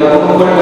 Un fuerte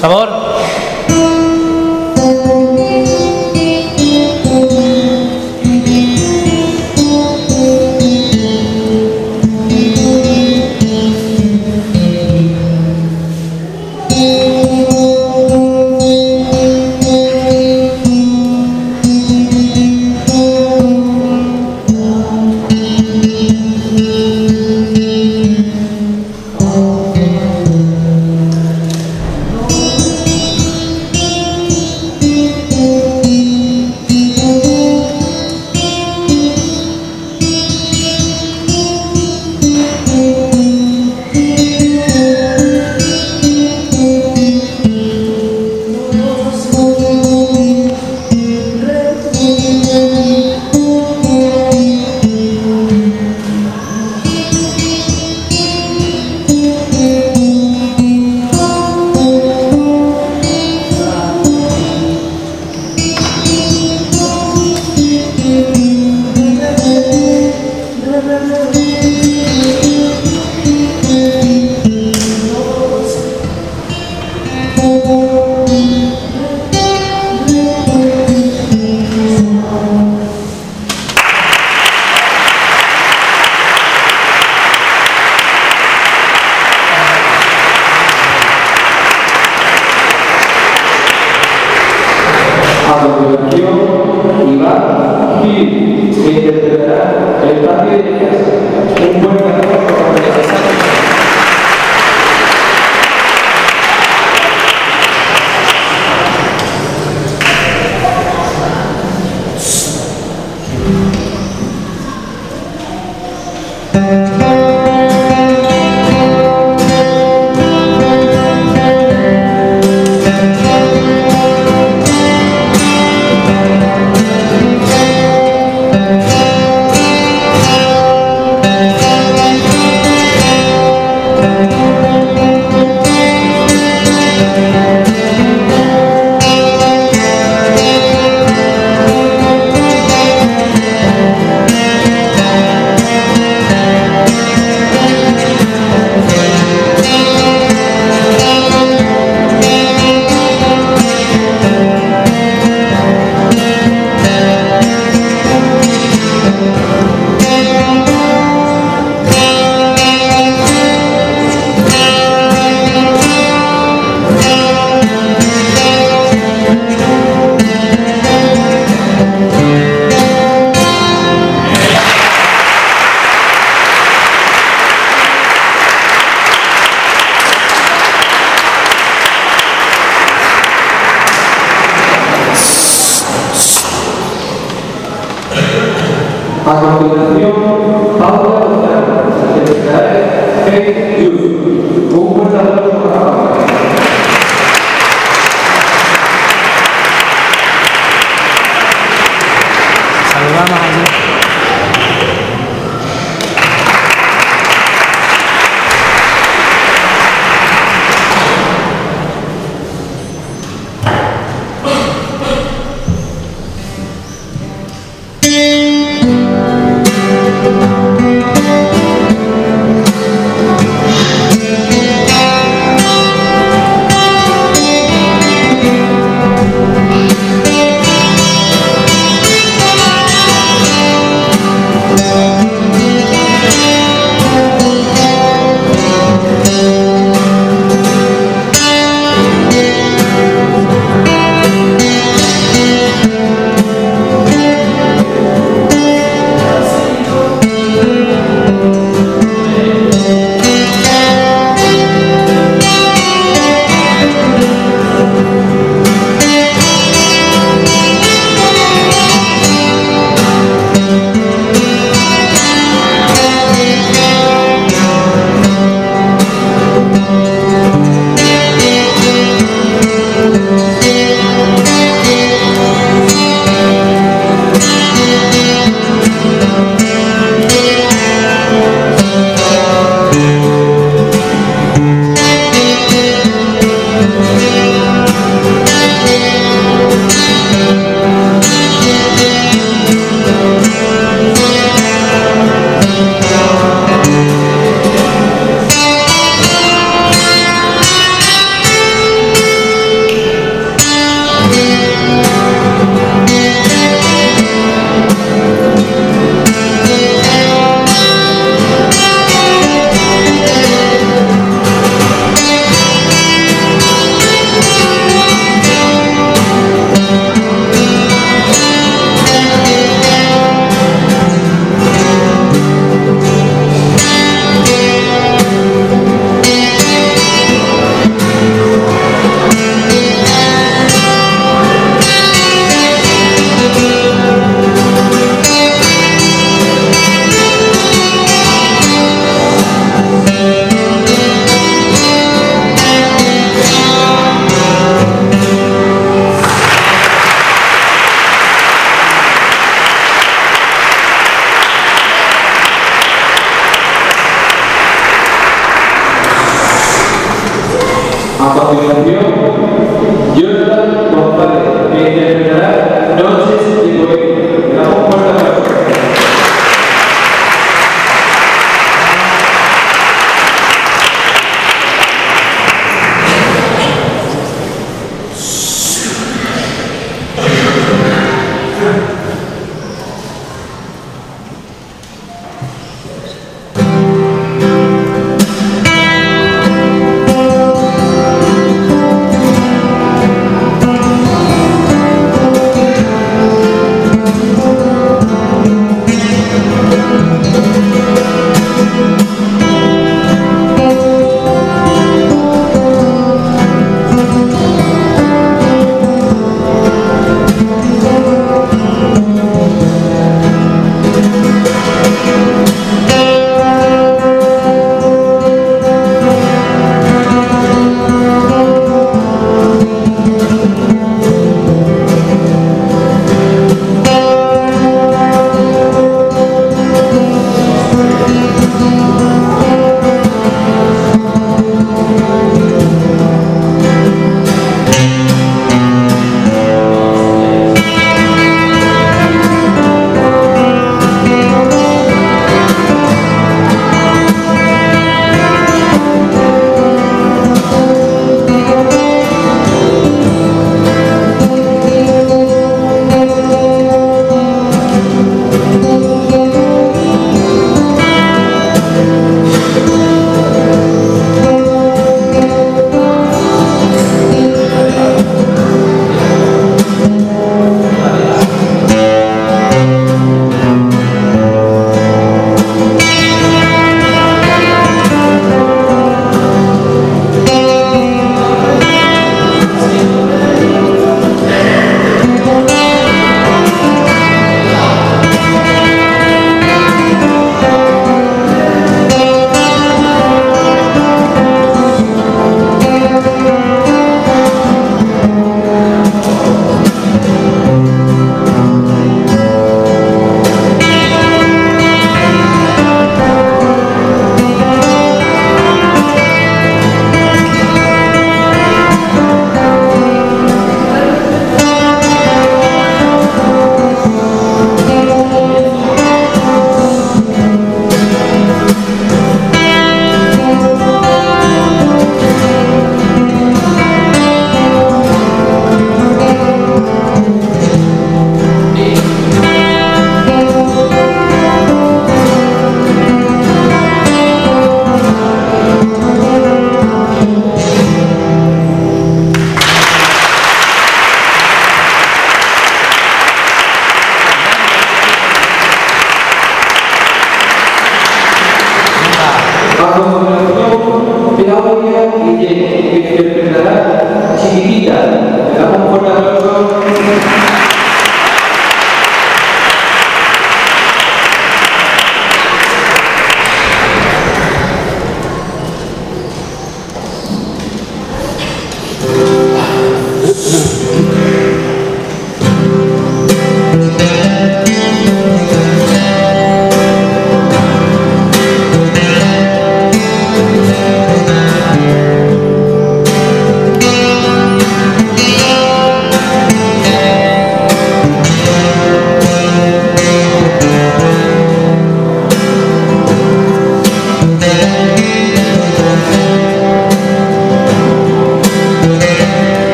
Por favor. A continuación, Paula Lozano, secretaria un verdadero.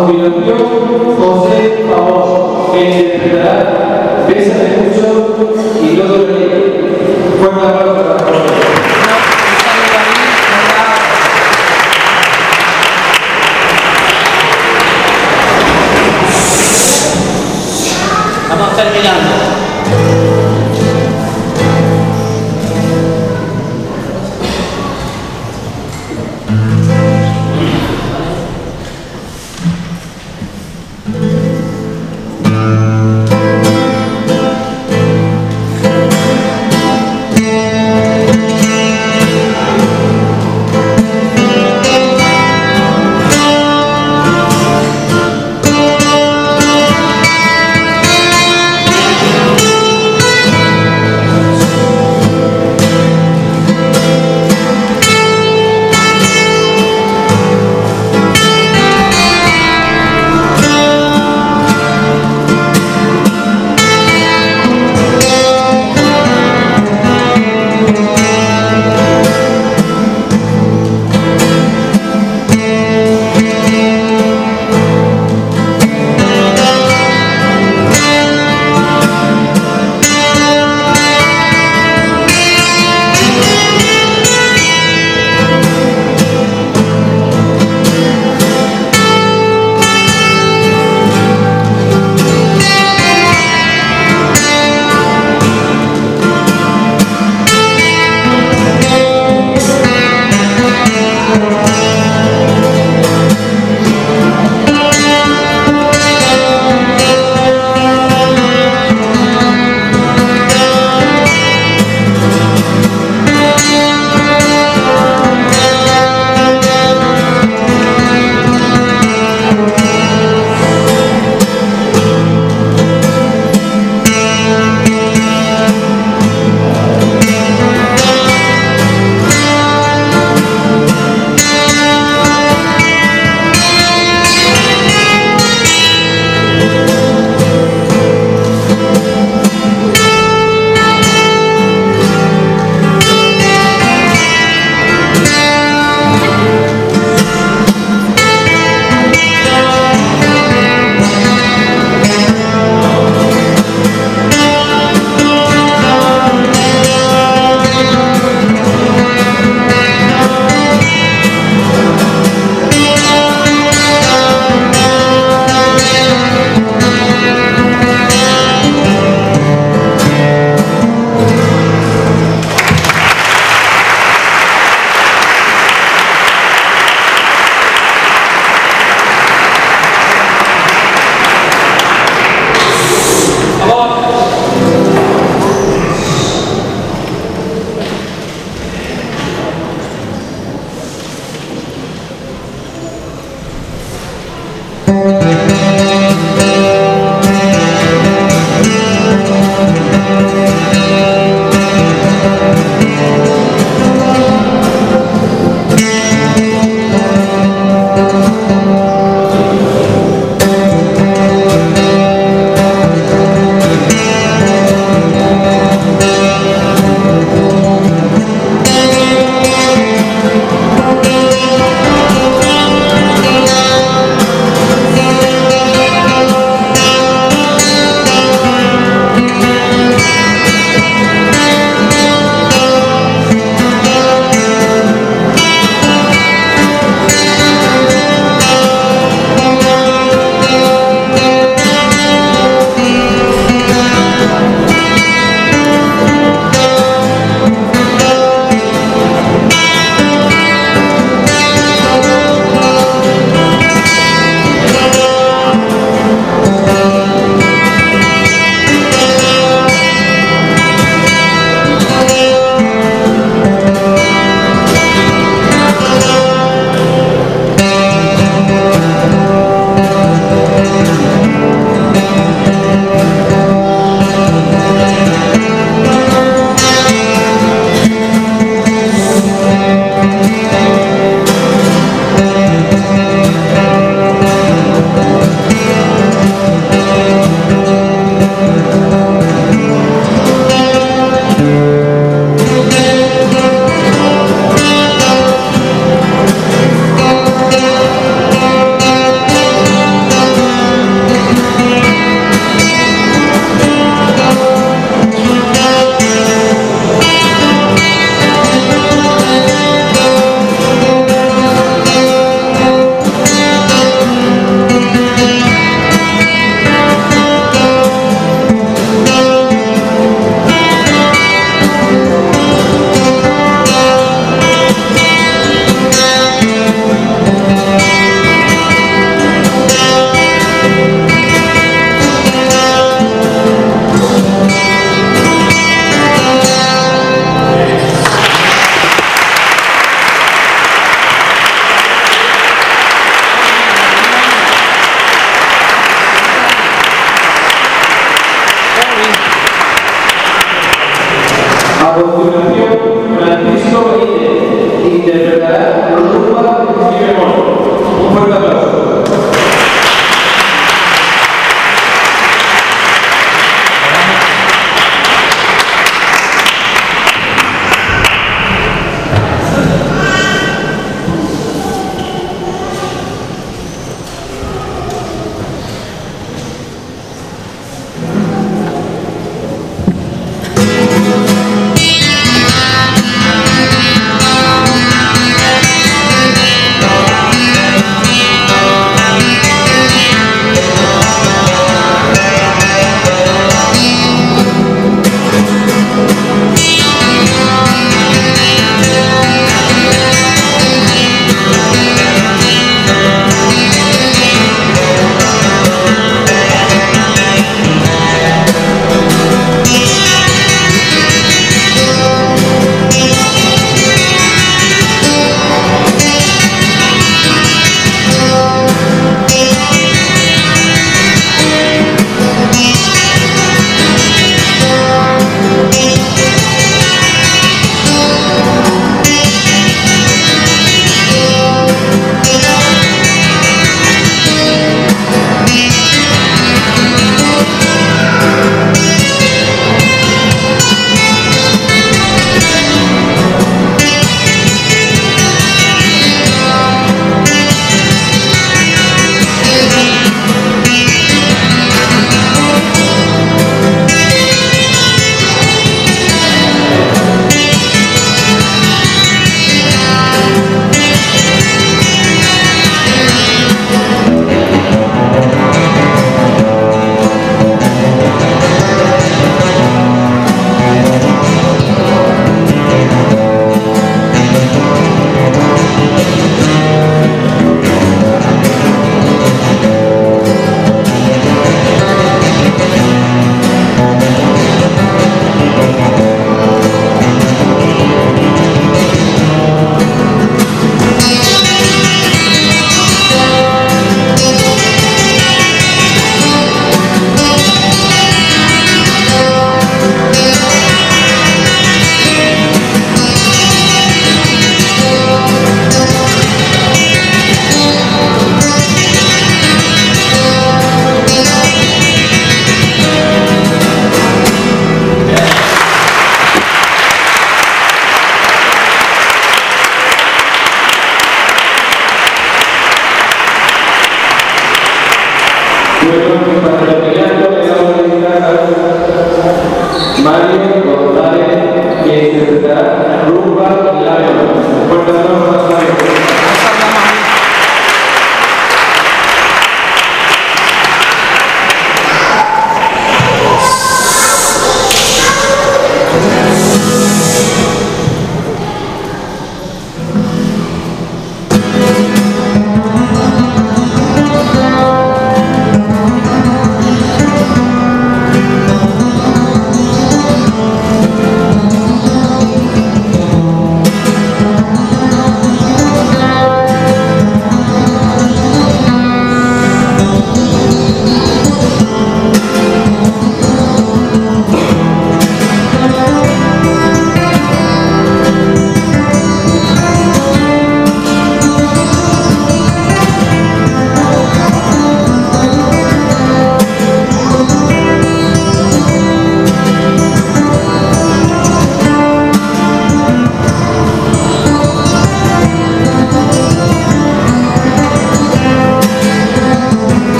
oynatıyor. Sosyal savaş belirtiler